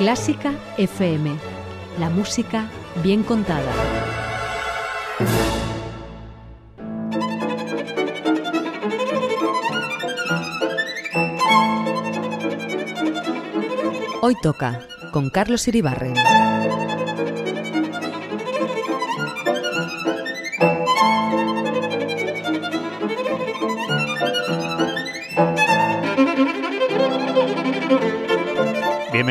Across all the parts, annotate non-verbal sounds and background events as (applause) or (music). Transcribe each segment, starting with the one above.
Clásica FM. La música bien contada. Hoy toca con Carlos Iribarren.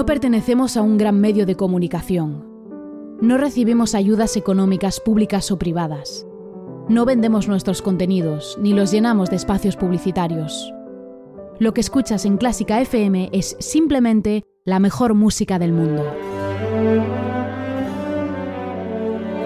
No pertenecemos a un gran medio de comunicación. No recibimos ayudas económicas públicas o privadas. No vendemos nuestros contenidos ni los llenamos de espacios publicitarios. Lo que escuchas en Clásica FM es simplemente la mejor música del mundo.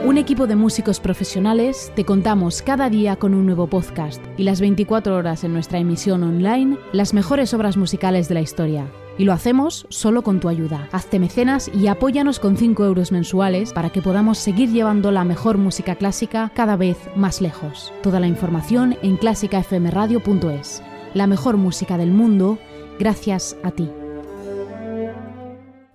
Un equipo de músicos profesionales te contamos cada día con un nuevo podcast y las 24 horas en nuestra emisión online las mejores obras musicales de la historia. Y lo hacemos solo con tu ayuda. Hazte mecenas y apóyanos con 5 euros mensuales para que podamos seguir llevando la mejor música clásica cada vez más lejos. Toda la información en clásicafmradio.es. La mejor música del mundo, gracias a ti.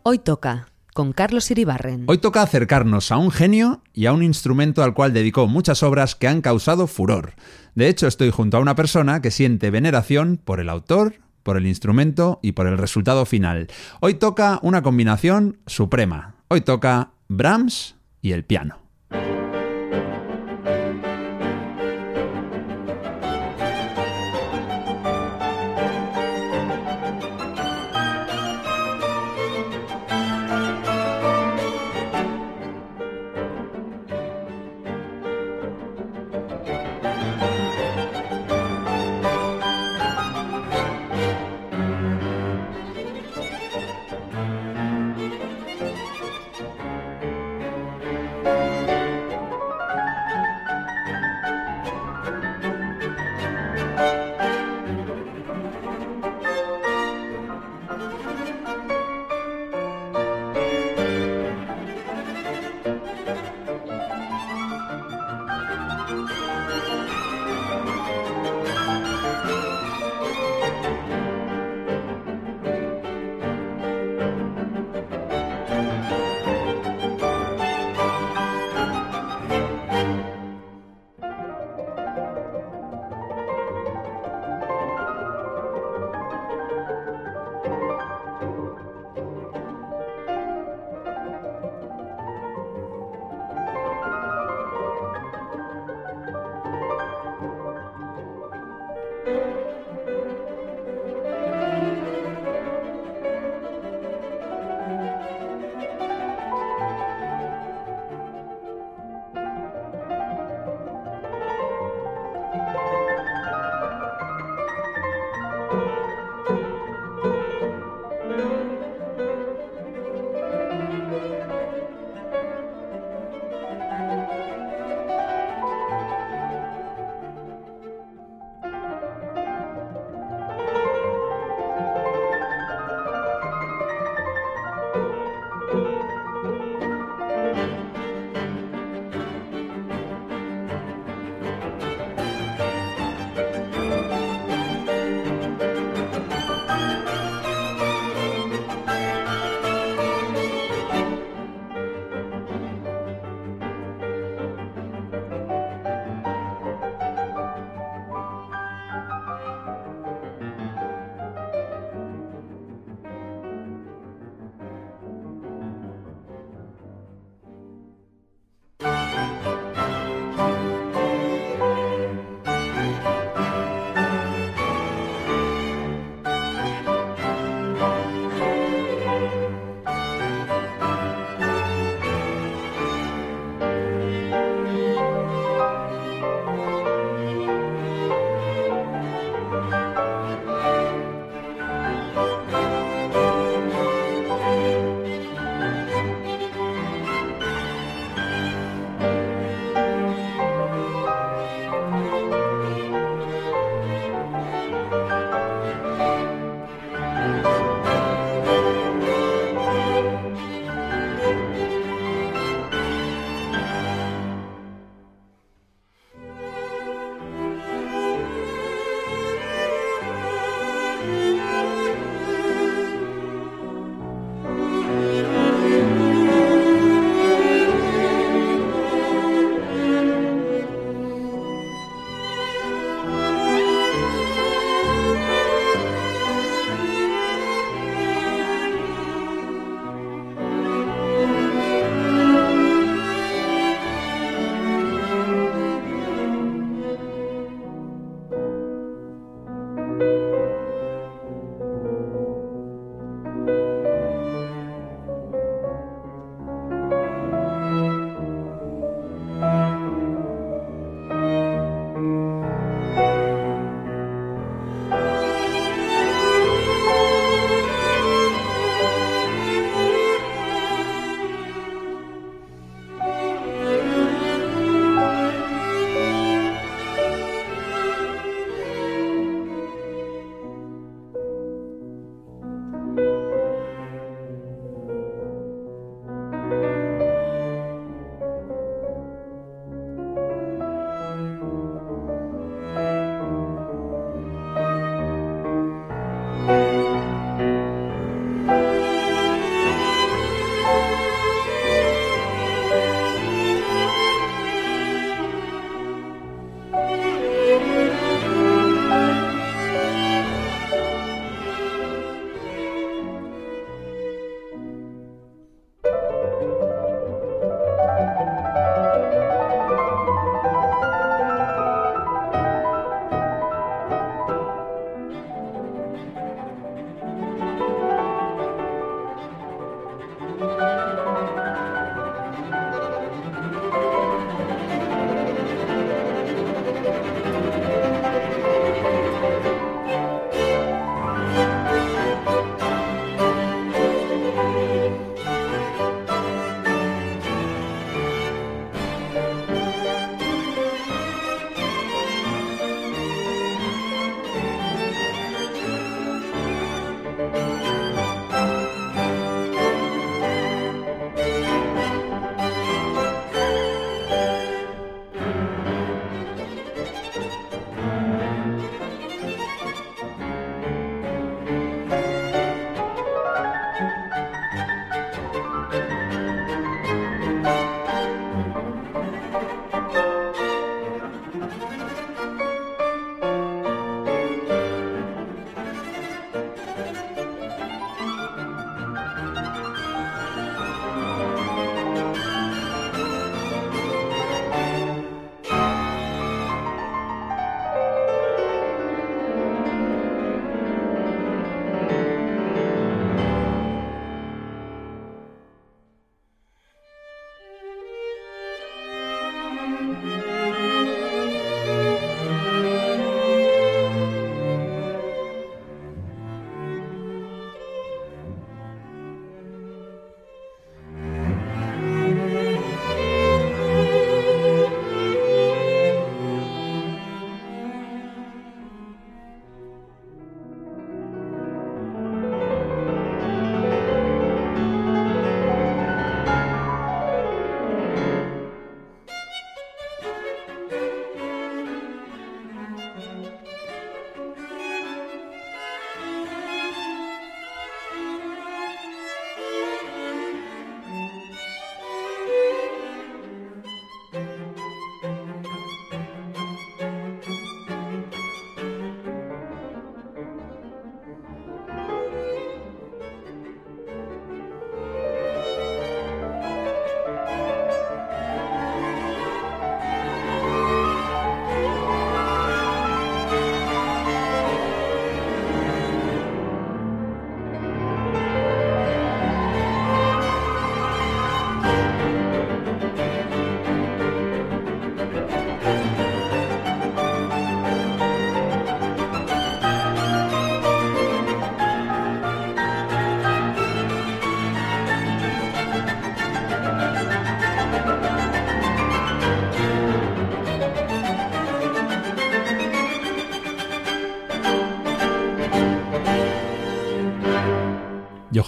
Hoy toca con Carlos Iribarren. Hoy toca acercarnos a un genio y a un instrumento al cual dedicó muchas obras que han causado furor. De hecho, estoy junto a una persona que siente veneración por el autor, por el instrumento y por el resultado final. Hoy toca una combinación suprema. Hoy toca Brahms y el piano.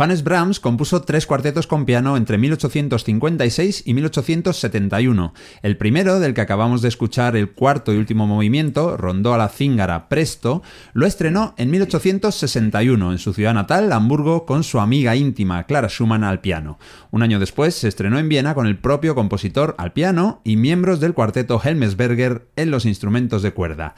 Johannes Brahms compuso tres cuartetos con piano entre 1856 y 1871. El primero, del que acabamos de escuchar el cuarto y último movimiento, rondó a la Zingara Presto, lo estrenó en 1861 en su ciudad natal, Hamburgo, con su amiga íntima Clara Schumann al piano. Un año después se estrenó en Viena con el propio compositor al piano y miembros del cuarteto Helmesberger en los instrumentos de cuerda.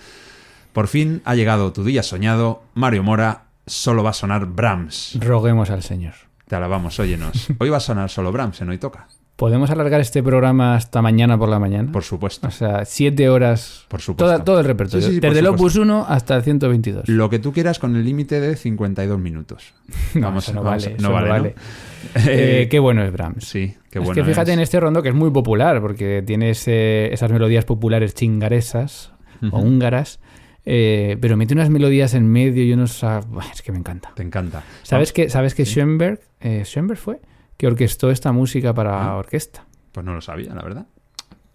Por fin ha llegado tu día soñado, Mario Mora, solo va a sonar Brahms. Roguemos al Señor. Te alabamos, óyenos. (laughs) Hoy va a sonar solo Brahms en Hoy Toca. ¿Podemos alargar este programa hasta mañana por la mañana? Por supuesto. O sea, siete horas. Por supuesto. todo el repertorio. Sí, sí, sí, por Desde el. Opus 1 hasta el 122. Lo que tú quieras con el límite de 52 minutos. (laughs) No, eso no vale, no eso no vale, ¿no? vale. (laughs) Eh, qué bueno es Brahms. Sí, qué es bueno. que fíjate es. en este rondo que es muy popular porque tiene ese- esas melodías populares chingaresas o húngaras, eh, pero mete unas melodías en medio y unos... ah, es que me encanta. Te encanta. ¿Sabes que, ¿sabes que Schoenberg, eh, Schoenberg fue? Que orquestó esta música para Ah. orquesta. Pues no lo sabía, la verdad.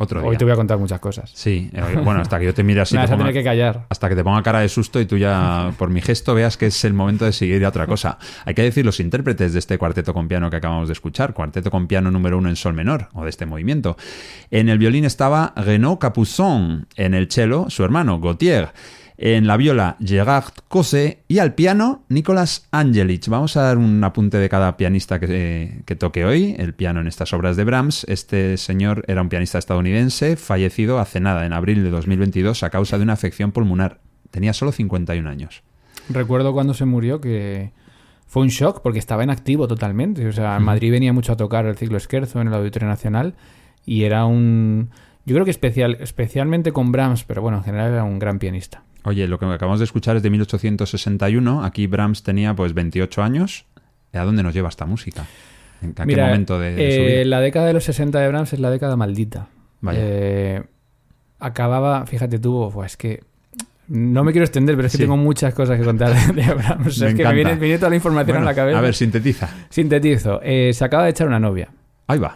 Otro día. Hoy te voy a contar muchas cosas. Sí, eh, bueno, hasta que yo te mire así, (laughs) Me vas ponga- que callar. hasta que te ponga cara de susto y tú ya, por mi gesto, veas que es el momento de seguir a otra cosa. Hay que decir los intérpretes de este cuarteto con piano que acabamos de escuchar, cuarteto con piano número uno en sol menor, o de este movimiento. En el violín estaba Renaud Capuçon, en el cello su hermano Gautier, en la viola Gerard Cose y al piano Nicolas Angelich. Vamos a dar un apunte de cada pianista que, que toque hoy, el piano en estas obras de Brahms. Este señor era un pianista estadounidense, fallecido hace nada, en abril de 2022, a causa de una afección pulmonar. Tenía solo 51 años. Recuerdo cuando se murió que fue un shock porque estaba en activo totalmente. O sea, en Madrid venía mucho a tocar el ciclo Esquerzo en el Auditorio Nacional y era un... Yo creo que especial, especialmente con Brahms, pero bueno, en general era un gran pianista. Oye, lo que acabamos de escuchar es de 1861. Aquí Brahms tenía pues 28 años. ¿A dónde nos lleva esta música? ¿En qué Mira, momento de, de su eh, vida? la década de los 60 de Brahms es la década maldita. Vaya. Eh, acababa, fíjate tú, pues es que no me quiero extender, pero es que Sí. tengo muchas cosas que contar de Brahms. Me es que me viene, me viene toda la información Bueno, en la cabeza. A ver, sintetiza. Sintetizo. Eh, se acaba de echar una novia. Ahí va.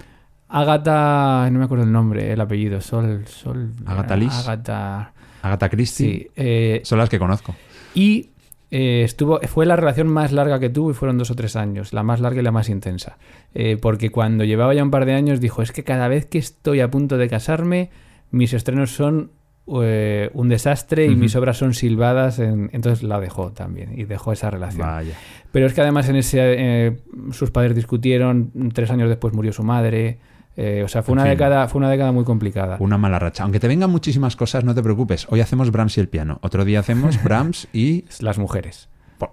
Agatha, no me acuerdo el nombre, el apellido, Sol, Sol. Agatha Liss. Agatha, Agatha Christie. sí. eh, Son las que conozco. y eh, estuvo, fue la relación más larga que tuvo y fueron dos o tres años, la más larga y la más intensa. Eh, porque cuando llevaba ya un par de años dijo, es que cada vez que estoy a punto de casarme, mis estrenos son eh, un desastre y mis obras son silbadas. en- Entonces la dejó también y dejó esa relación. Vaya. Pero es que además en ese sus padres discutieron, tres años después murió su madre. Eh, o sea, fue En una fin. década, fue una década muy complicada. Una mala racha. Aunque te vengan muchísimas cosas, no te preocupes. Hoy hacemos Brahms y el piano. Otro día hacemos (laughs) Brahms y... Las mujeres. Pues,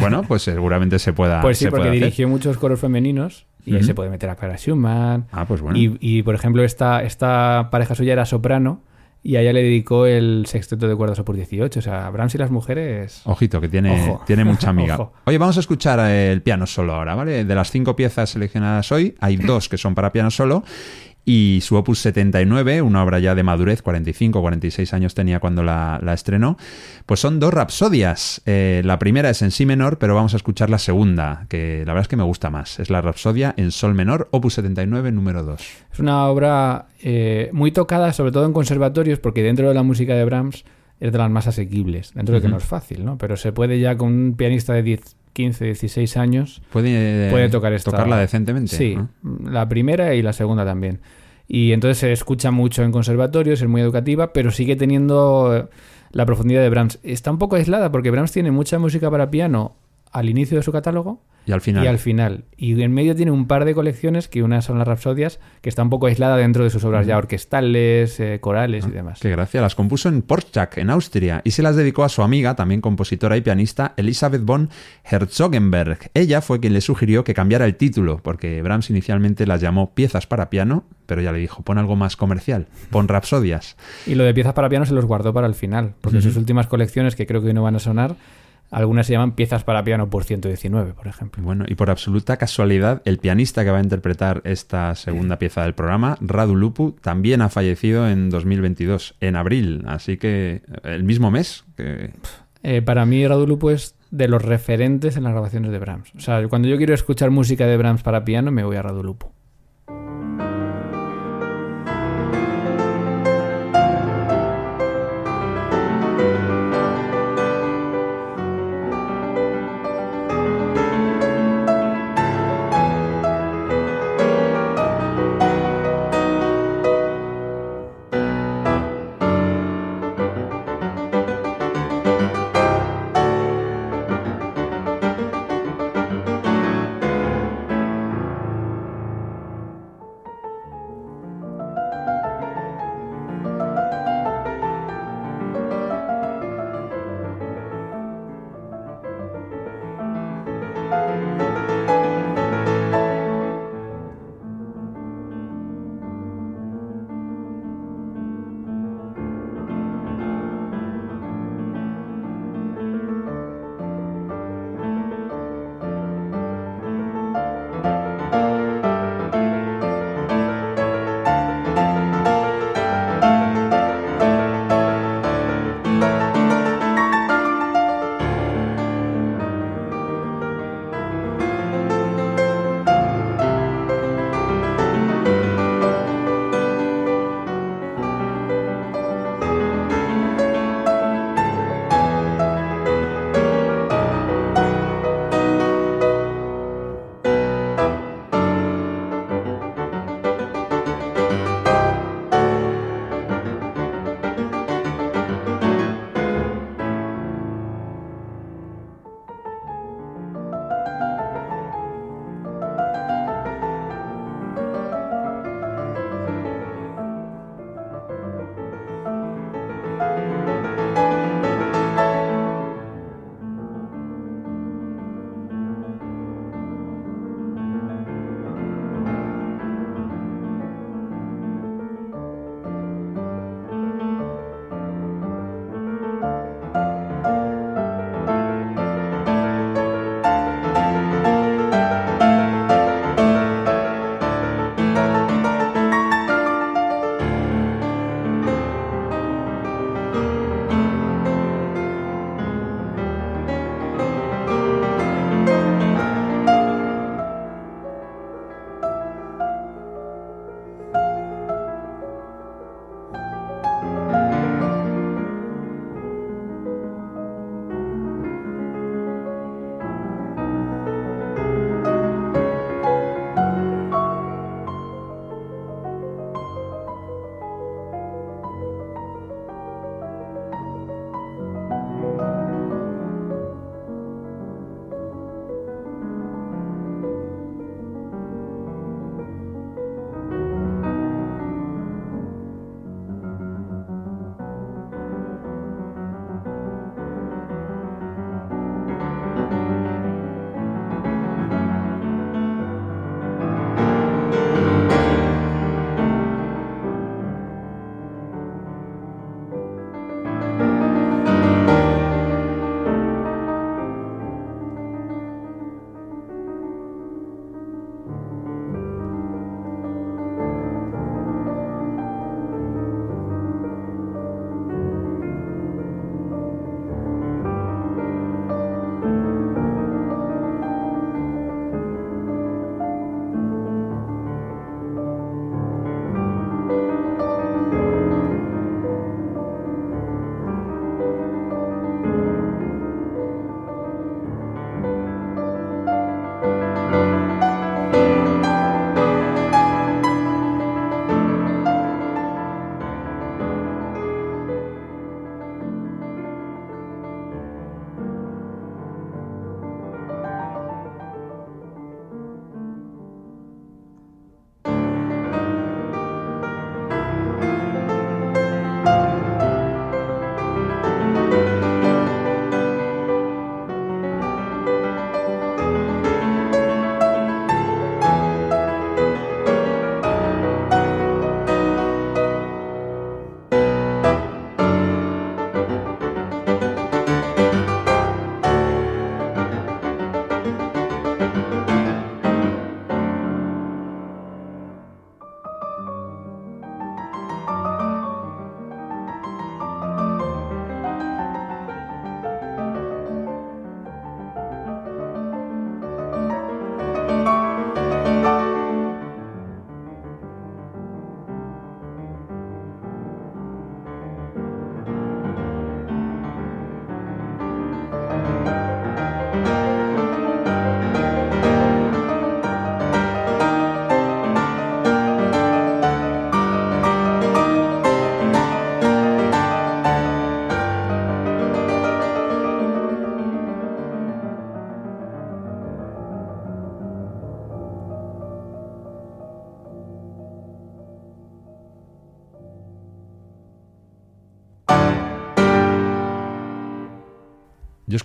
bueno, pues seguramente se pueda Pues sí, se porque hacer. dirigió muchos coros femeninos y ahí se puede meter a Clara Schumann. Ah, pues bueno. Y, y, por ejemplo, esta, esta pareja suya era soprano y a ella le dedicó el sexteto de cuerdas opus 18. O sea, Brahms y las mujeres. Ojito, que tiene, Ojo. tiene mucha amiga. (laughs) Oye, vamos a escuchar el piano solo ahora, ¿vale? De las cinco piezas seleccionadas hoy, hay dos que son para piano solo y su opus 79, una obra ya de madurez, 45, 46 años tenía cuando la, la estrenó, pues son dos rapsodias. Eh, la primera es en si menor, pero vamos a escuchar la segunda, que la verdad es que me gusta más. Es la rapsodia en sol menor, opus 79, número 2. Es una obra eh, muy tocada, sobre todo en conservatorios, porque dentro de la música de Brahms es de las más asequibles. Dentro de que no es fácil, ¿no? Pero se puede ya con un pianista de 10, 15, 16 años. ¿Puede, Puede tocar esta- tocarla decentemente? Sí, ¿no? la primera y la segunda también. Y entonces se escucha mucho en conservatorios, es muy educativa, pero sigue teniendo eh, la profundidad de Brahms. Está un poco aislada porque Brahms tiene mucha música para piano al inicio de su catálogo Y al final. y al final. Y en medio tiene un par de colecciones, que una son las Rapsodias, que está un poco aislada dentro de sus obras ya orquestales, eh, corales y demás. Ah, Qué gracia, las compuso en Porschak, en Austria, y se las dedicó a su amiga, también compositora y pianista, Elisabeth von Herzogenberg. Ella fue quien le sugirió que cambiara el título, porque Brahms inicialmente las llamó piezas para piano, pero ella le dijo, pon algo más comercial, pon rapsodias. Y lo de piezas para piano se los guardó para el final, porque sus últimas colecciones, que creo que hoy no van a sonar, algunas se llaman piezas para piano por 119, por ejemplo. Bueno, y por absoluta casualidad, el pianista que va a interpretar esta segunda pieza del programa, Radu Lupu, también ha fallecido en 2022, en abril, así que el mismo mes que... Eh, para mí, Radu Lupo es de los referentes en las grabaciones de Brahms. O sea, cuando yo quiero escuchar música de Brahms para piano, me voy a Radu Lupo.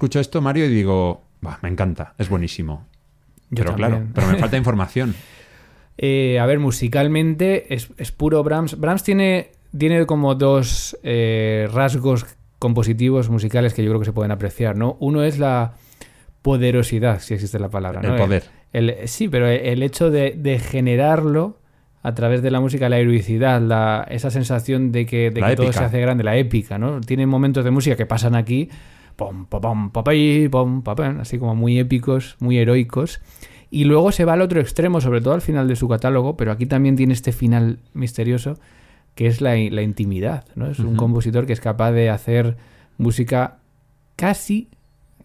Escucho esto, Mario, y digo, "Buah, me encanta, es buenísimo. Yo pero claro, pero me falta información. (laughs) Eh, a ver, musicalmente es, es puro Brahms. Brahms tiene, tiene como dos eh, rasgos compositivos musicales que yo creo que se pueden apreciar, ¿no? Uno es la poderosidad, si existe la palabra. ¿no? El poder. El- sí, pero el hecho de, de generarlo a través de la música, la heroicidad, la, esa sensación de que, de que todo se hace grande, la épica, ¿no? Tiene momentos de música que pasan aquí, pom, pom, pom, así como muy épicos, muy heroicos. Y luego se va al otro extremo, sobre todo al final de su catálogo, pero aquí también tiene este final misterioso, que es la, la intimidad, ¿no? Es un compositor que es capaz de hacer música casi,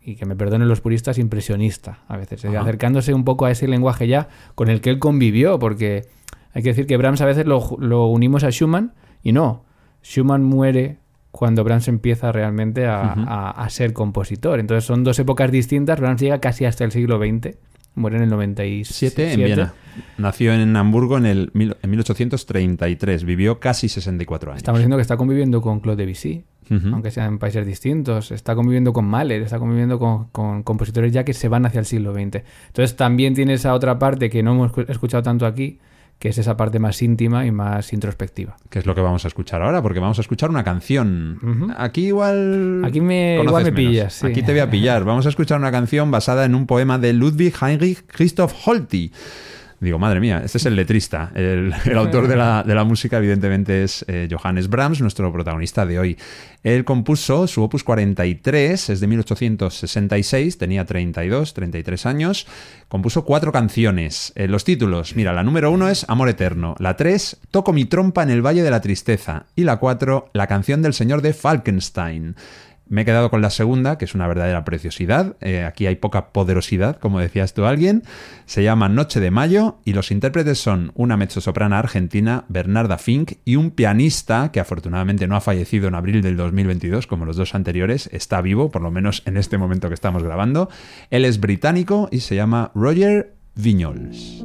y que me perdonen los puristas, impresionista a veces, eh, acercándose un poco a ese lenguaje ya con el que él convivió, porque hay que decir que Brahms a veces lo, lo unimos a Schumann, y no, Schumann muere cuando Brahms empieza realmente a, a- a ser compositor. Entonces son dos épocas distintas, Brahms llega casi hasta el siglo XX, muere en el 97. Siete en Viena. Nació en Hamburgo en, el, en 1833. Vivió casi 64 años. Estamos diciendo que está conviviendo con Claude Debussy, Ujú. aunque sean en países distintos. Está conviviendo con Mahler, está conviviendo con, con compositores ya que se van hacia el siglo XX. Entonces también tiene esa otra parte que no hemos escu- escuchado tanto aquí, que es esa parte más íntima y más introspectiva. Que es lo que vamos a escuchar ahora, porque vamos a escuchar una canción. Aquí igual. Aquí me- igual me pillas, sí. Aquí te voy a pillar. Vamos a escuchar una canción basada en un poema de Ludwig Heinrich Christoph Holti. Digo, madre mía, este es el letrista. El, autor de la, de la música, evidentemente, es eh, Johannes Brahms, nuestro protagonista de hoy. Él compuso su opus 43, es de 1866, tenía 32, 33 años. Compuso cuatro canciones. Eh, los títulos, mira, la número uno es Amor Eterno. La tres, Toco mi trompa en el Valle de la Tristeza. Y la cuatro, La canción del Señor de Falkenstein. Me he quedado con la segunda, que es una verdadera preciosidad. Eh, aquí hay poca poderosidad, como decías tú alguien. Se llama Noche de Mayo y los intérpretes son una mezzosoprana argentina, Bernarda Fink, y un pianista que afortunadamente no ha fallecido en abril del 2022, como los dos anteriores. Está vivo, por lo menos en este momento que estamos grabando. Él es británico y se llama Roger Vignoles.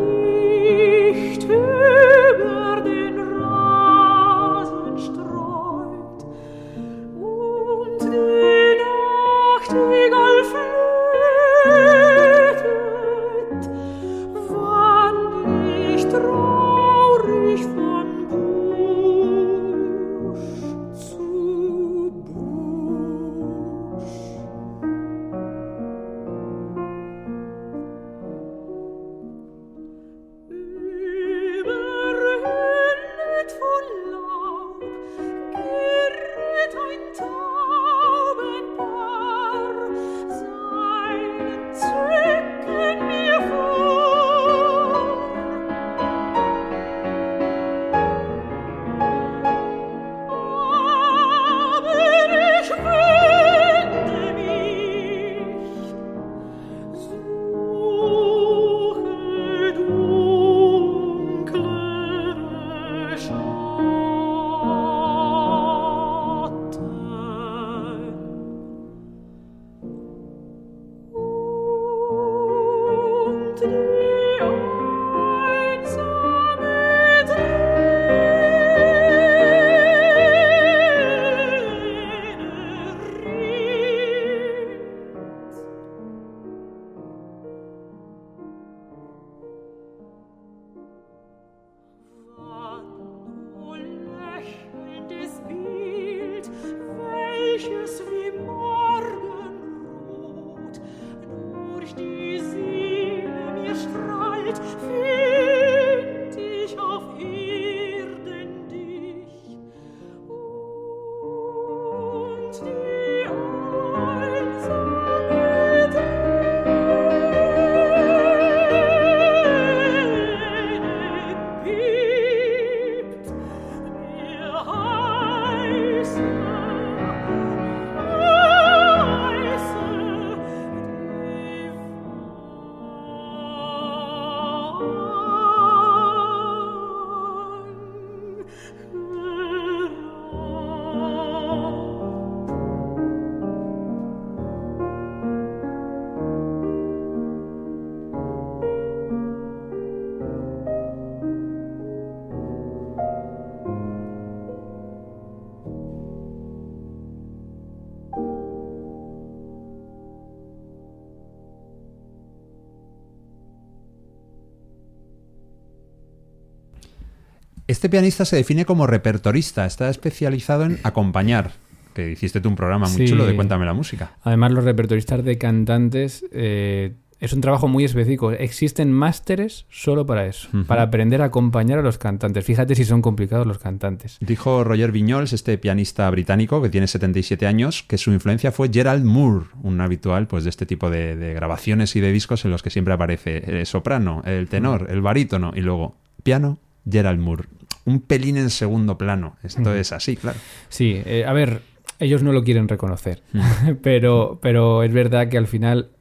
Este pianista se define como repertorista, está especializado en acompañar. Que hiciste tú un programa muy Sí. chulo de Cuéntame la música. Además, los repertoristas de cantantes eh, es un trabajo muy específico. Existen másteres solo para eso, para aprender a acompañar a los cantantes. Fíjate si son complicados los cantantes. Dijo Roger Viñols, este pianista británico que tiene 77 años, que su influencia fue Gerald Moore, un habitual pues, de este tipo de, de grabaciones y de discos en los que siempre aparece el soprano, el tenor, el barítono y luego piano, Gerald Moore. Un pelín en segundo plano. Esto es así, claro. Sí, eh, a ver, ellos no lo quieren reconocer, (laughs) pero, pero es verdad que al final,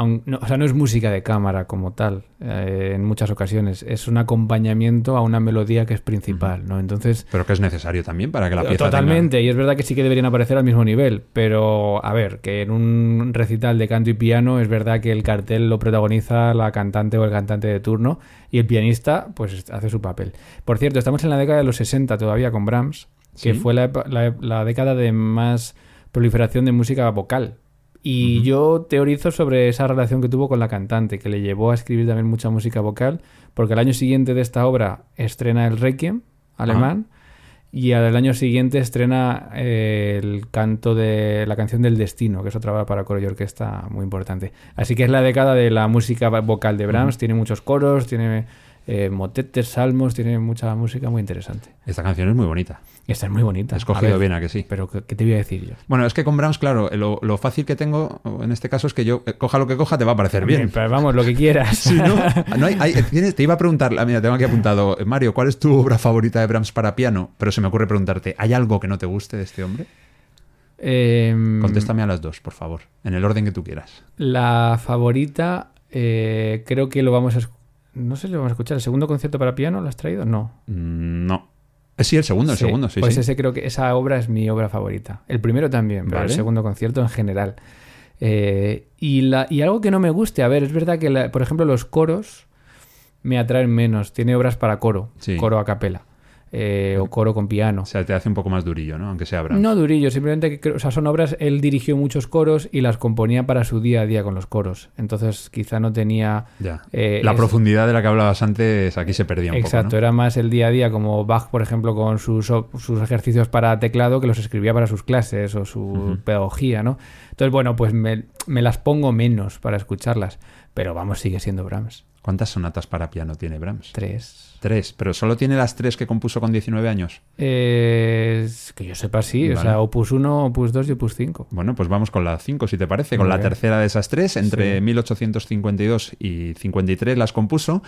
aun- no, o sea, no es música de cámara como tal, eh, en muchas ocasiones, es un acompañamiento a una melodía que es principal, ¿no? Entonces, Pero que es necesario también para que la pieza Totalmente, y es verdad que sí que deberían aparecer al mismo nivel, pero a ver, que en un recital de canto y piano es verdad que el cartel lo protagoniza la cantante o el cantante de turno y el pianista pues hace su papel. Por cierto, estamos en la década de los 60 todavía con Brahms, que Sí. fue la, la- la década de más proliferación de música vocal. Y yo teorizo sobre esa relación que tuvo con la cantante, que le llevó a escribir también mucha música vocal, porque al año siguiente de esta obra estrena el Requiem alemán y al año siguiente estrena eh, el canto de la canción del destino, que es otra obra para coro y orquesta muy importante. Así que es la década de la música vocal de Brahms, tiene muchos coros, tiene eh, motetes, salmos, tiene mucha música muy interesante. Esta canción es muy bonita. Esta es muy bonita. Escogido bien, ¿a que sí? Pero ¿qué, te voy a decir yo? Bueno, es que con Brahms, claro, lo, lo fácil que tengo en este caso es que yo, eh, coja lo que coja, te va a parecer bien. Pero vamos, lo que quieras. (laughs) Sí, ¿no? (laughs) No hay- hay- tienes- te iba a preguntar, mira, tengo aquí apuntado, eh, Mario, ¿cuál es tu obra favorita de Brahms para piano? Pero se me ocurre preguntarte, ¿hay algo que no te guste de este hombre? Em, Contéstame a las dos, por favor, en el orden que tú quieras. La favorita, eh, creo que lo vamos a... No sé si lo vamos a escuchar. ¿El segundo concierto para piano lo has traído? No. Mm, No. Eh, sí, el segundo, el Sí, segundo, sí, Pues sí. ese creo que esa obra es mi obra favorita. El primero también, pero Vale. el segundo concierto en general. Eh, y, la, y algo que no me guste, a ver, es verdad que, la- por ejemplo, los coros me atraen menos. Tiene obras para coro, Sí. coro a capela, eh, o coro con piano. O sea, te hace un poco más durillo, ¿no? Aunque sea Brahms. No durillo, simplemente que o sea, son obras, él dirigió muchos coros y las componía para su día a día con los coros. Entonces quizá no tenía... Ya. eh, la es- profundidad de la que hablabas antes aquí se perdía un Exacto, poco, ¿no? era más el día a día, como Bach, por ejemplo, con sus, sus ejercicios para teclado, que los escribía para sus clases o su pedagogía, ¿no? Entonces, bueno, pues me, me las pongo menos para escucharlas, pero vamos, sigue siendo Brahms. ¿Cuántas sonatas para piano tiene Brahms? Tres. Tres, pero solo tiene las tres que compuso con 19 años. Eh, es que yo sepa, sí, o sea, Opus 1, Opus 2 y Opus 5. Bueno, pues vamos con la 5, si te parece, con la tercera de esas tres. Entre Sí. 1852 y 53 las compuso.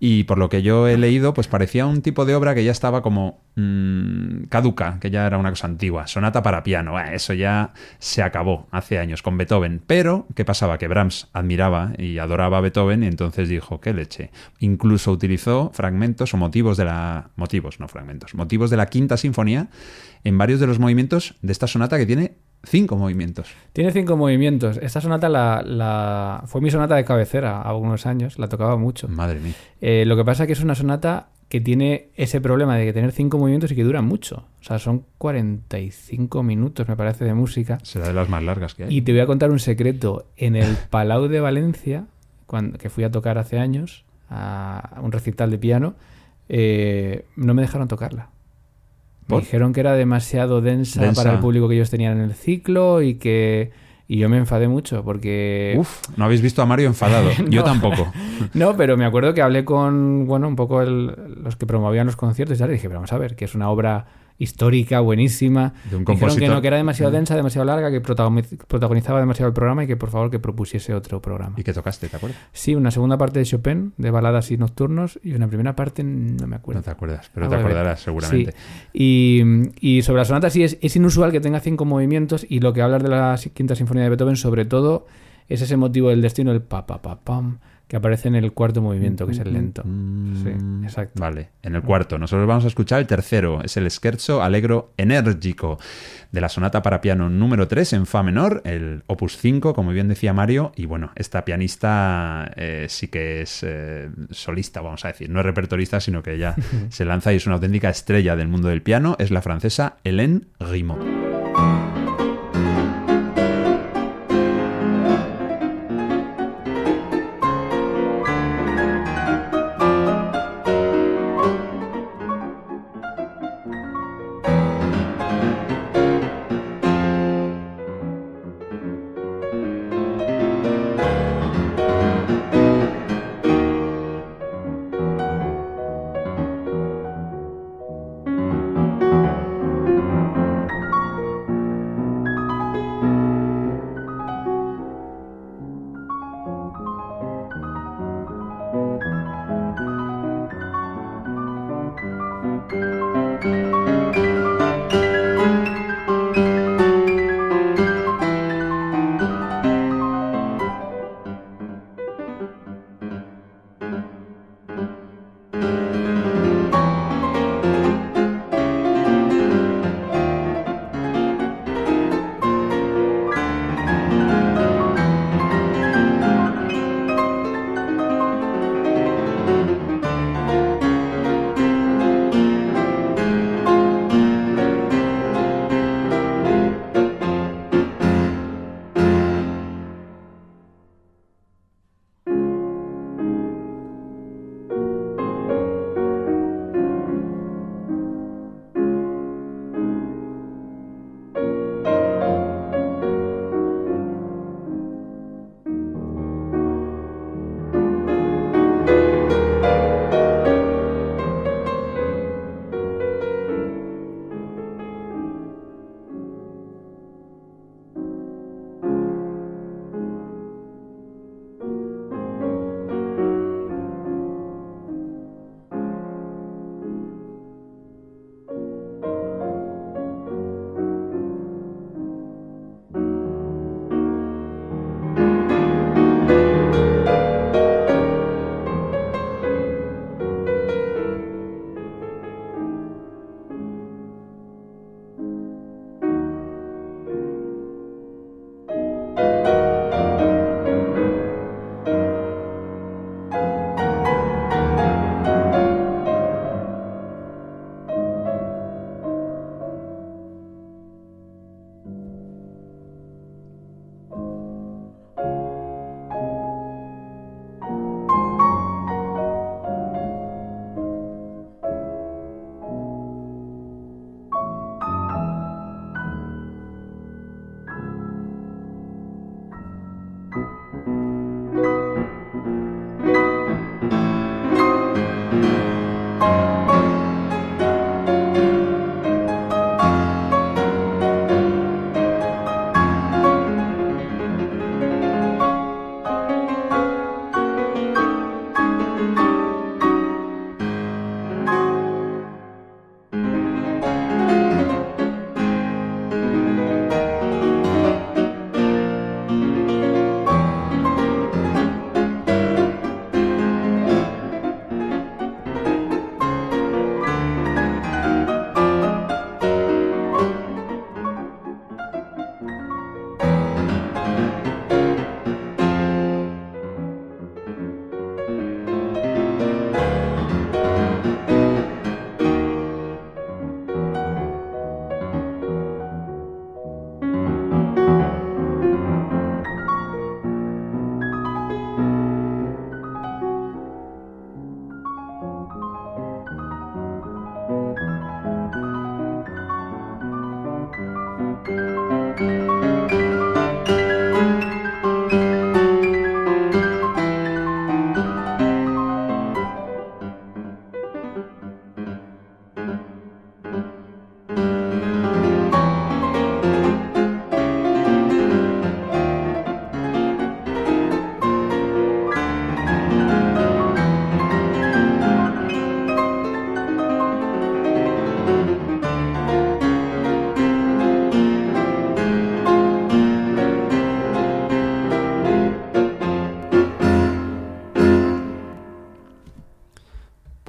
Y por lo que yo he leído, pues parecía un tipo de obra que ya estaba como mm, caduca, que ya era una cosa antigua. Sonata para piano, eso ya se acabó hace años con Beethoven. Pero, ¿qué pasaba? Que Brahms admiraba y adoraba a Beethoven y entonces dijo, qué leche. Incluso utilizó fragmentos o motivos de la... Motivos, no fragmentos. Motivos de la quinta sinfonía en varios de los movimientos de esta sonata que tiene cinco movimientos. Tiene cinco movimientos. Esta sonata la, la- fue mi sonata de cabecera algunos años, la tocaba mucho. Madre mía. Eh, lo que pasa es que es una sonata que tiene ese problema de que tener cinco movimientos y que dura mucho. O sea, son 45 minutos, me parece, de música. Será de las más largas que hay. Y te voy a contar un secreto. En el Palau de Valencia, cuando, que fui a tocar hace años, a un recital de piano, eh, no me dejaron tocarla. Me dijeron que era demasiado densa, Densa. para el público que ellos tenían en el ciclo y que... Y yo me enfadé mucho porque... Uf, no habéis visto a Mario enfadado. (laughs) Yo tampoco. (laughs) No, pero me acuerdo que hablé con, bueno, un poco el- los que promovían los conciertos y tal, y dije, pero vamos a ver, que es una obra histórica, buenísima. De un Dijeron que no, que era demasiado densa, demasiado larga, que protagoni- protagonizaba demasiado el programa y que por favor que propusiese otro programa. ¿Y qué tocaste? ¿Te acuerdas? Sí, una segunda parte de Chopin, de baladas y nocturnos, y una primera parte, no me acuerdo. No te acuerdas, pero Ah, te acordarás seguramente. Sí. Y, y sobre la sonata sí es, es inusual que tenga cinco movimientos y lo que hablas de la quinta sinfonía de Beethoven sobre todo es ese motivo del destino, el pa pa pa pam, que aparece en el cuarto movimiento, que es el lento. Sí, exacto. Mm. Vale, en el cuarto. Nosotros vamos a escuchar el tercero. Es el scherzo allegro enérgico de la sonata para piano número 3 en fa menor, el opus 5, como bien decía Mario. Y bueno, esta pianista eh, sí que es eh, solista, vamos a decir. No es repertorista, sino que ella (laughs) se lanza y es una auténtica estrella del mundo del piano. Es la francesa Hélène Grimaud.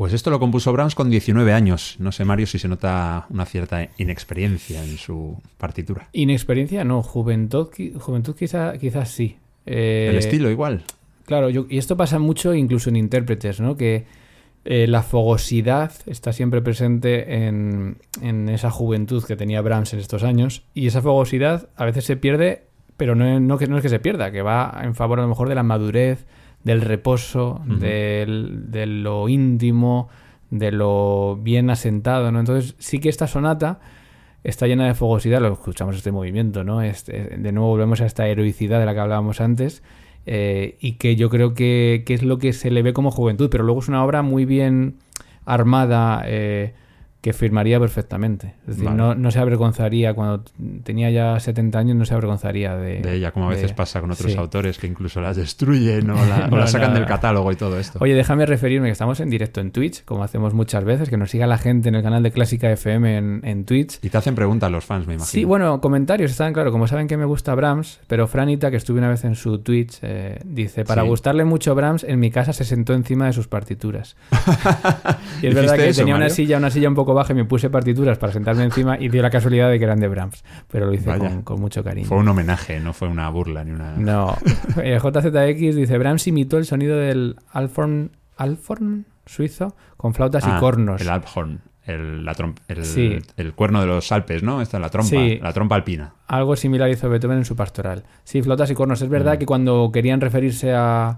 Pues esto lo compuso Brahms con 19 años. No sé, Mario, si se nota una cierta inexperiencia en su partitura. Inexperiencia, no. Juventud, juventud quizá, quizás sí. Eh, El estilo igual. Claro, yo- y esto pasa mucho incluso en intérpretes, ¿no? Que eh, la fogosidad está siempre presente en, en esa juventud que tenía Brahms en estos años. Y esa fogosidad a veces se pierde, pero no, no, no es que se pierda, que va en favor a lo mejor de la madurez, del reposo, del- de lo íntimo, de lo bien asentado, ¿no? Entonces sí que esta sonata está llena de fogosidad, lo escuchamos este movimiento, ¿no? Este- de nuevo volvemos a esta heroicidad de la que hablábamos antes, eh, y que yo creo que, que es lo que se le ve como juventud, pero luego es una obra muy bien armada, eh, que firmaría perfectamente. Es decir, Vale. no, no se avergonzaría, cuando tenía ya 70 años, no se avergonzaría de, De ella, como a veces de- pasa con otros sí. autores que incluso las destruyen o la, (laughs) o No, la sacan no, del catálogo y todo esto. Oye, déjame referirme que estamos en directo en Twitch, como hacemos muchas veces, que nos siga la gente en el canal de Clásica FM en, en Twitch. Y te hacen preguntas los fans, me imagino. Sí, bueno, comentarios están, claro, como saben que me gusta Brahms, pero Franita, que estuve una vez en su Twitch, eh, dice, para Sí. gustarle mucho Brahms, en mi casa se sentó encima de sus partituras. (laughs) y es verdad ¿Hiciste que eso, tenía una silla, una silla un poco baja y me puse partituras para sentarme encima y dio la casualidad de que eran de Brahms, pero lo hice con, con mucho cariño. Fue un homenaje, no fue una burla ni una. No. Eh, JZX dice, Brahms imitó el sonido del Alforn, Alforn suizo con flautas Ah, y cornos. El Alphorn, el, la el, Sí. el cuerno de los Alpes, ¿no? Esta es la trompa, Sí. la trompa alpina. Algo similar hizo Beethoven en su pastoral. Sí, flautas y cornos. Es verdad Mm. que cuando querían referirse a,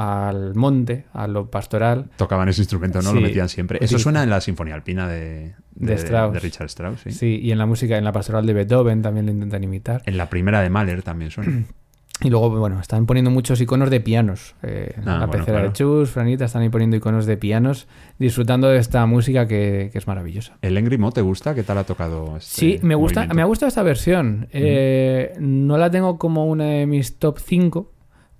al monte, a lo pastoral, Tocaban ese instrumento, ¿no? Lo metían siempre. Eso Sí. suena en la Sinfonía Alpina de, De Strauss. de Richard Strauss, ¿sí? sí. y en la música, en la pastoral de Beethoven también lo intentan imitar. En la primera de Mahler también suena. (clears throat) Y luego, bueno, están poniendo muchos iconos de pianos. Eh, Ah, la bueno, pecera claro. de Chus, Franita, están ahí poniendo iconos de pianos, disfrutando de esta música que, que es maravillosa. ¿El Angry Mo te gusta? ¿Qué tal ha tocado este Sí, me gusta, movimiento? me ha gustado esta versión. Eh, no la tengo como una de mis top 5,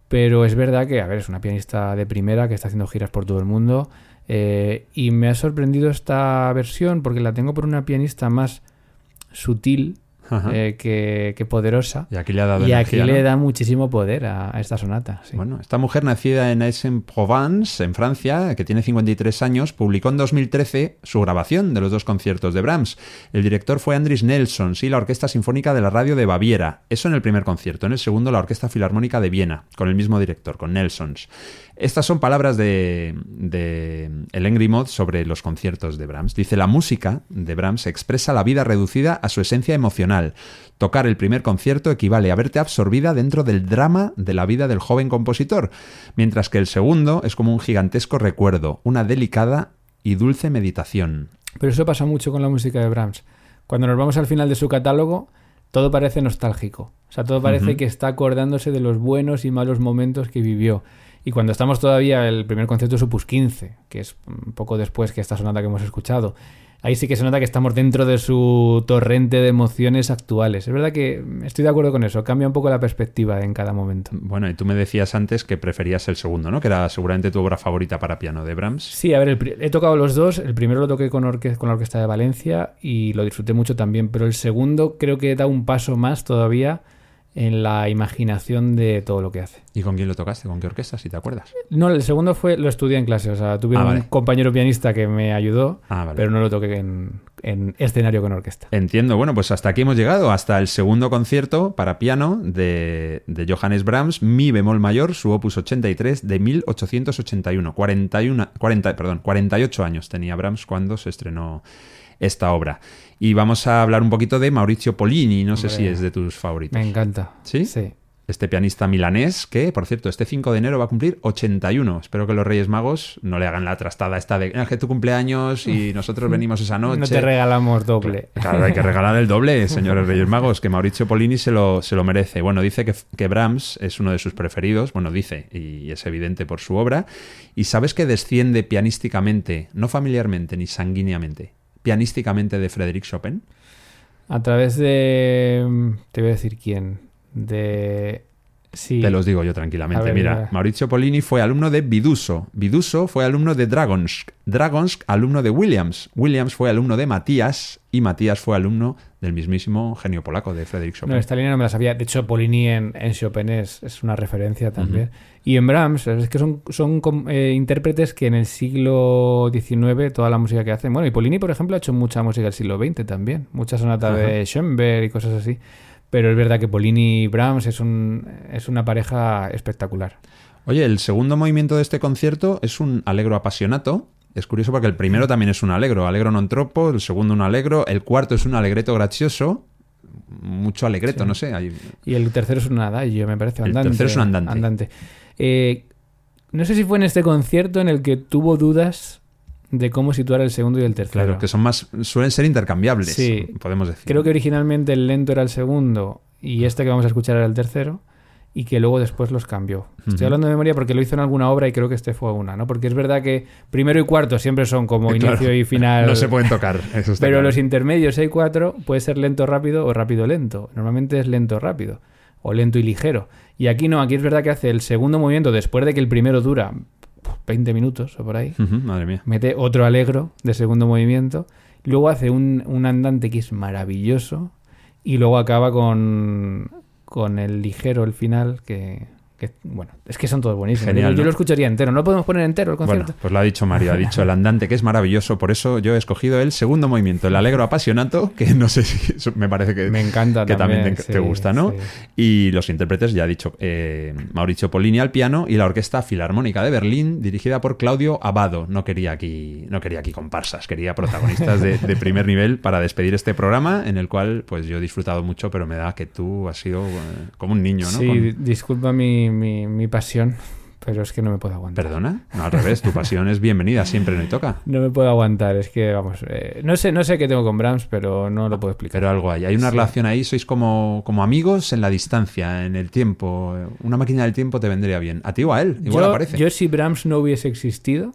pero es verdad que, a ver, es una pianista de primera que está haciendo giras por todo el mundo. eh, y me ha sorprendido esta versión porque la tengo por una pianista más sutil. Eh, que, que poderosa. y aquí le ha dado Y aquí le da muchísimo poder a, a esta sonata. sí. Bueno, esta mujer nacida en Aix-en-Provence, en Francia, que tiene 53 años, publicó en 2013 su grabación de los dos conciertos de Brahms. El director fue Andris Nelson, sí, la Orquesta Sinfónica de la Radio de Baviera. Eso en el primer concierto. En el segundo, la Orquesta Filarmónica de Viena, con el mismo director, con Nelsons. Estas son palabras de, de el Angry Mod sobre los conciertos de Brahms. Dice, la música de Brahms expresa la vida reducida a su esencia emocional. Tocar el primer concierto equivale a verte absorbida dentro del drama de la vida del joven compositor, mientras que el segundo es como un gigantesco recuerdo, una delicada y dulce meditación. Pero eso pasa mucho con la música de Brahms. Cuando nos vamos al final de su catálogo, todo parece nostálgico. O sea, todo parece que está acordándose de los buenos y malos momentos que vivió. Y cuando estamos todavía, el primer concierto es Opus 15, que es un poco después que esta sonata que hemos escuchado, ahí sí que se nota que estamos dentro de su torrente de emociones actuales. Es verdad que estoy de acuerdo con eso, cambia un poco la perspectiva en cada momento. Bueno, y tú me decías antes que preferías el segundo, ¿no? Que era seguramente tu obra favorita para piano de Brahms. Sí, a ver, el he tocado los dos. El primero lo toqué con, con la Orquesta de Valencia y lo disfruté mucho también, pero el segundo creo que da un paso más todavía en la imaginación de todo lo que hace. ¿Y con quién lo tocaste? ¿Con qué orquesta, si te acuerdas? No, el segundo fue lo estudié en clase, o sea, tuve Ah, un vale. compañero pianista que me ayudó, Ah, vale. pero no lo toqué en, en escenario con orquesta. Entiendo, bueno, pues hasta aquí hemos llegado, hasta el segundo concierto para piano de, de Johannes Brahms, Mi bemol mayor, su opus 83 de 1881. 41, 40, perdón, 48 años tenía Brahms cuando se estrenó esta obra. Y vamos a hablar un poquito de Maurizio Pollini, no sé si es de tus favoritos. Me encanta. ¿Sí? Sí. Este pianista milanés que, por cierto, este 5 de enero va a cumplir 81. Espero que los Reyes Magos no le hagan la trastada esta de "Ah, que tu cumpleaños y (laughs) nosotros venimos esa noche. No te regalamos doble. Claro, hay que regalar el doble, (laughs) señores Reyes Magos, que Mauricio Polini se lo, se lo merece. Bueno, dice que, que Brahms es uno de sus preferidos, bueno, dice, y es evidente por su obra. Y sabes que desciende pianísticamente, no familiarmente ni sanguíneamente, pianísticamente de Frédéric Chopin. A través de... Te voy a decir quién. De Sí. Te los digo yo tranquilamente. Ver, Mira, mira. Mauricio Polini fue alumno de Viduso. Viduso fue alumno de Dragonsk. Dragonsk, alumno de Williams. Williams fue alumno de Matías. Y Matías fue alumno del mismísimo genio polaco de Frédéric Chopin. No, esta línea no me la sabía. De hecho, Polini en, en Chopin es, es una referencia también. Y en Brahms, es que son, son eh, intérpretes que en el siglo XIX, toda la música que hacen. Bueno, y Polini, por ejemplo, ha hecho mucha música del siglo XX también. Muchas sonatas de Schoenberg y cosas así. Pero es verdad que Polini y Brahms es, un, es una pareja espectacular. Oye, el segundo movimiento de este concierto es un allegro apasionato. Es curioso porque el primero también es un allegro, allegro non troppo, el segundo un allegro, el cuarto es un allegretto gracioso, mucho alegreto, Sí. no sé. hay- Y el tercero es un adagio, me parece. El Andante, tercero es un andante. Eh, no sé si fue en este concierto en el que tuvo dudas de cómo situar el segundo y el tercero. Claro, que son más, suelen ser intercambiables, Sí. podemos decir. Creo que originalmente el lento era el segundo y este que vamos a escuchar era el tercero y que luego después los cambió. Estoy hablando de memoria porque lo hizo en alguna obra y creo que este fue una, ¿no? Porque es verdad que primero y cuarto siempre son como (laughs) claro. inicio y final. No se pueden tocar. eso está Pero claro. los intermedios 6 4 puede ser lento rápido o rápido lento. Normalmente es lento rápido o lento y ligero. Y aquí no, aquí es verdad que hace el segundo movimiento después de que el primero dura 20 minutos o por ahí. Madre mía. Mete otro alegro de segundo movimiento. Luego hace un, un andante que es maravilloso. Y luego acaba con, con el ligero, el final, que, que, bueno, es que son todos buenísimos. Genial, yo, yo ¿no? lo escucharía entero. No lo podemos poner entero el Bueno, concierto. pues lo ha dicho Mario, ha (laughs) dicho el andante, que es maravilloso. Por eso yo he escogido el segundo movimiento, el alegro apasionato, que no sé si (laughs) me parece que, Me encanta que también, también, te, sí, te gusta, ¿no? sí. Y los intérpretes, ya ha dicho, eh, Mauricio Polini al piano y la Orquesta Filarmónica de Berlín, dirigida por Claudio Abado. No quería aquí, no quería aquí comparsas, quería protagonistas de, de primer nivel para despedir este programa, en el cual pues yo he disfrutado mucho, pero me da que tú has sido eh, como un niño, ¿no? Sí, Con- di- disculpa mi, mi, mi pasión, pero es que no me puedo aguantar. ¿Perdona? No, al revés, tu pasión es bienvenida, siempre no toca. (laughs) No me puedo aguantar, es que, vamos, eh, no sé no sé qué tengo con Brahms, pero no lo puedo explicar. Pero algo hay. Hay una Sí. relación ahí, sois como, como amigos en la distancia, en el tiempo. Una máquina del tiempo te vendría bien. A ti o a él, igual yo, aparece. yo si Brahms no hubiese existido,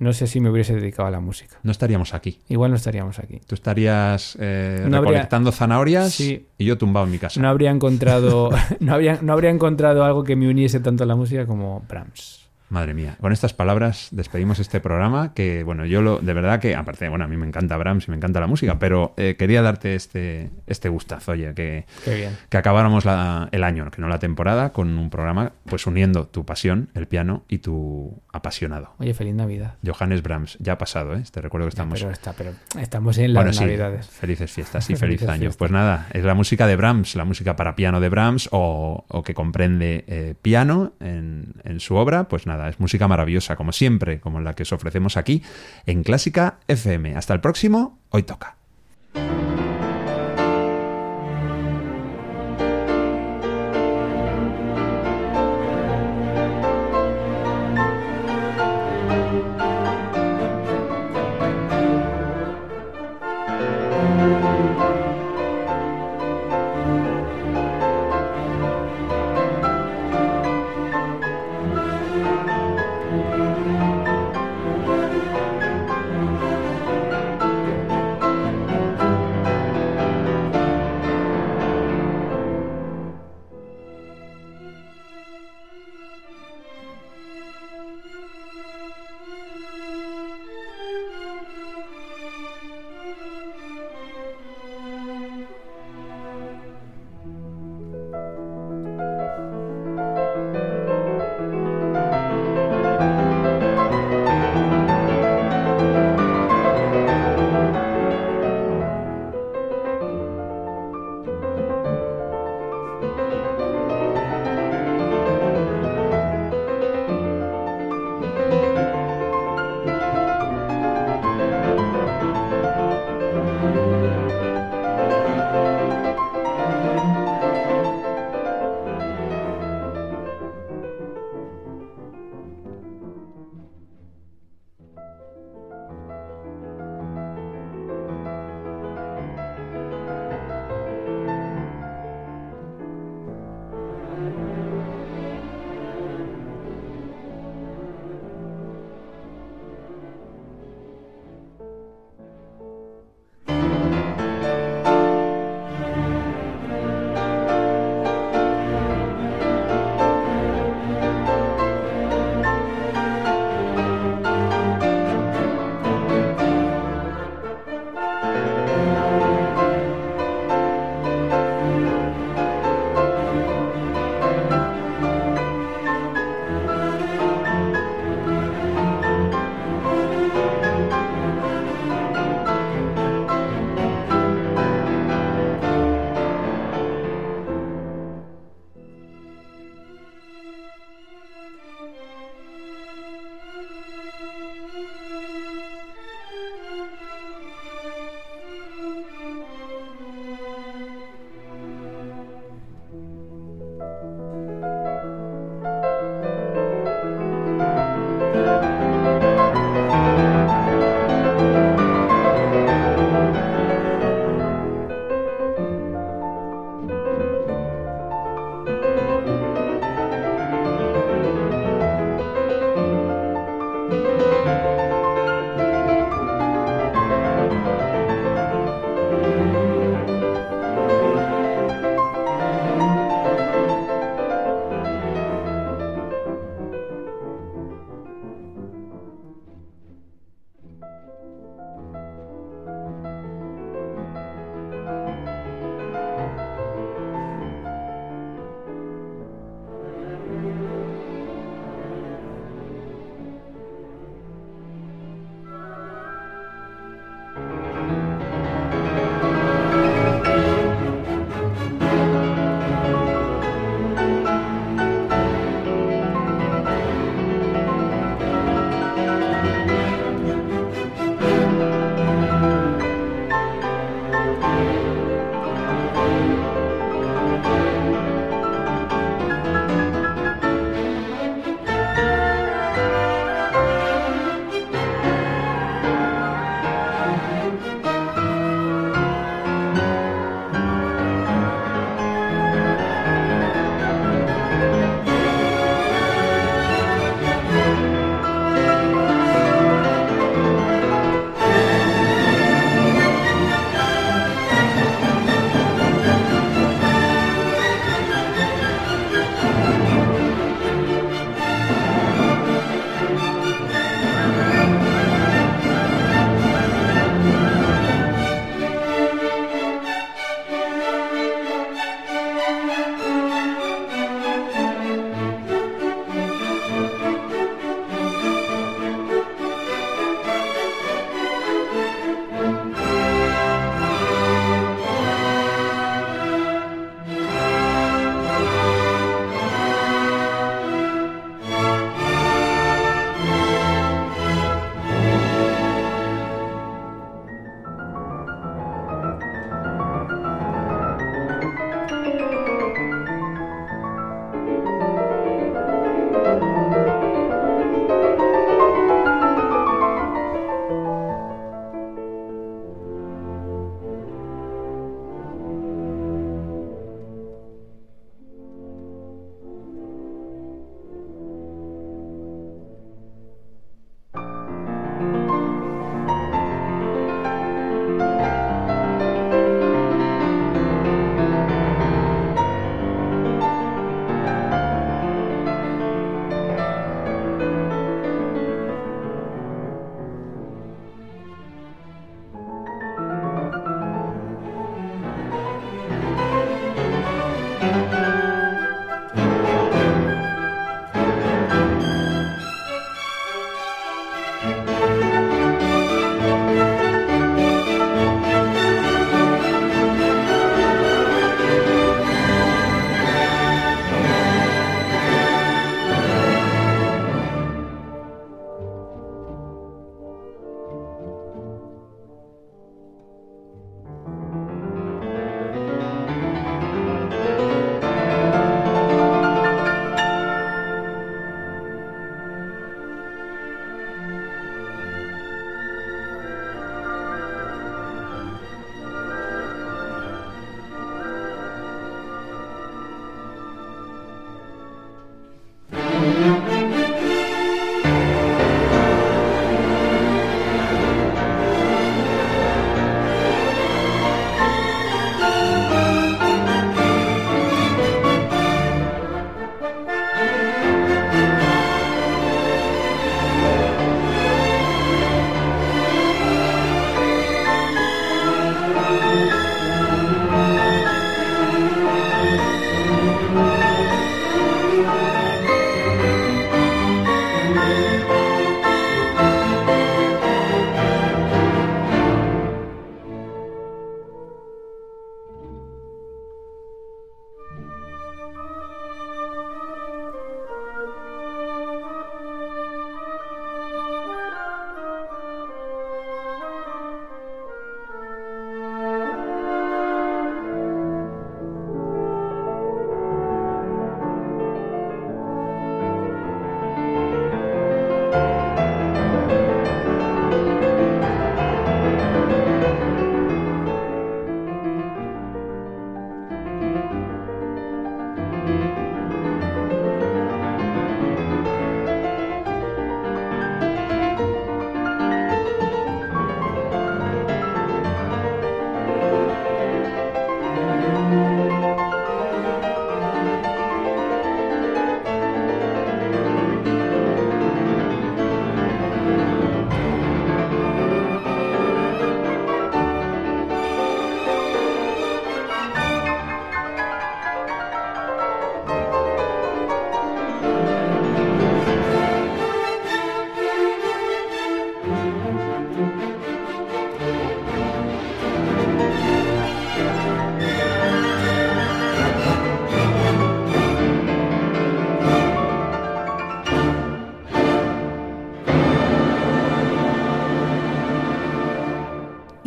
no sé si me hubiese dedicado a la música. No estaríamos aquí. Igual no estaríamos aquí. Tú estarías eh, No habría- recolectando zanahorias Sí. y yo tumbado en mi casa. No habría encontrado, (laughs) no habría, no habría encontrado algo que me uniese tanto a la música como Brahms. Madre mía. Con estas palabras despedimos este programa que, bueno, yo lo, de verdad que, aparte, bueno, a mí me encanta Brahms y me encanta la música, pero eh, quería darte este, este gustazo, oye, que, bien. que acabáramos la- el año, que no la temporada, con un programa pues uniendo tu pasión, el piano, y tu apasionado. Oye, feliz Navidad. Johannes Brahms, ya ha pasado, ¿eh? Te recuerdo que estamos... Pero, está, pero estamos en las Bueno, sí, Navidades. felices fiestas y (laughs) feliz año. fiestas. Pues nada, es la música de Brahms, la música para piano de Brahms o, o que comprende eh, piano en, en su obra. Pues es música maravillosa, como siempre, como la que os ofrecemos aquí en Clásica FM. Hasta el próximo, hoy toca.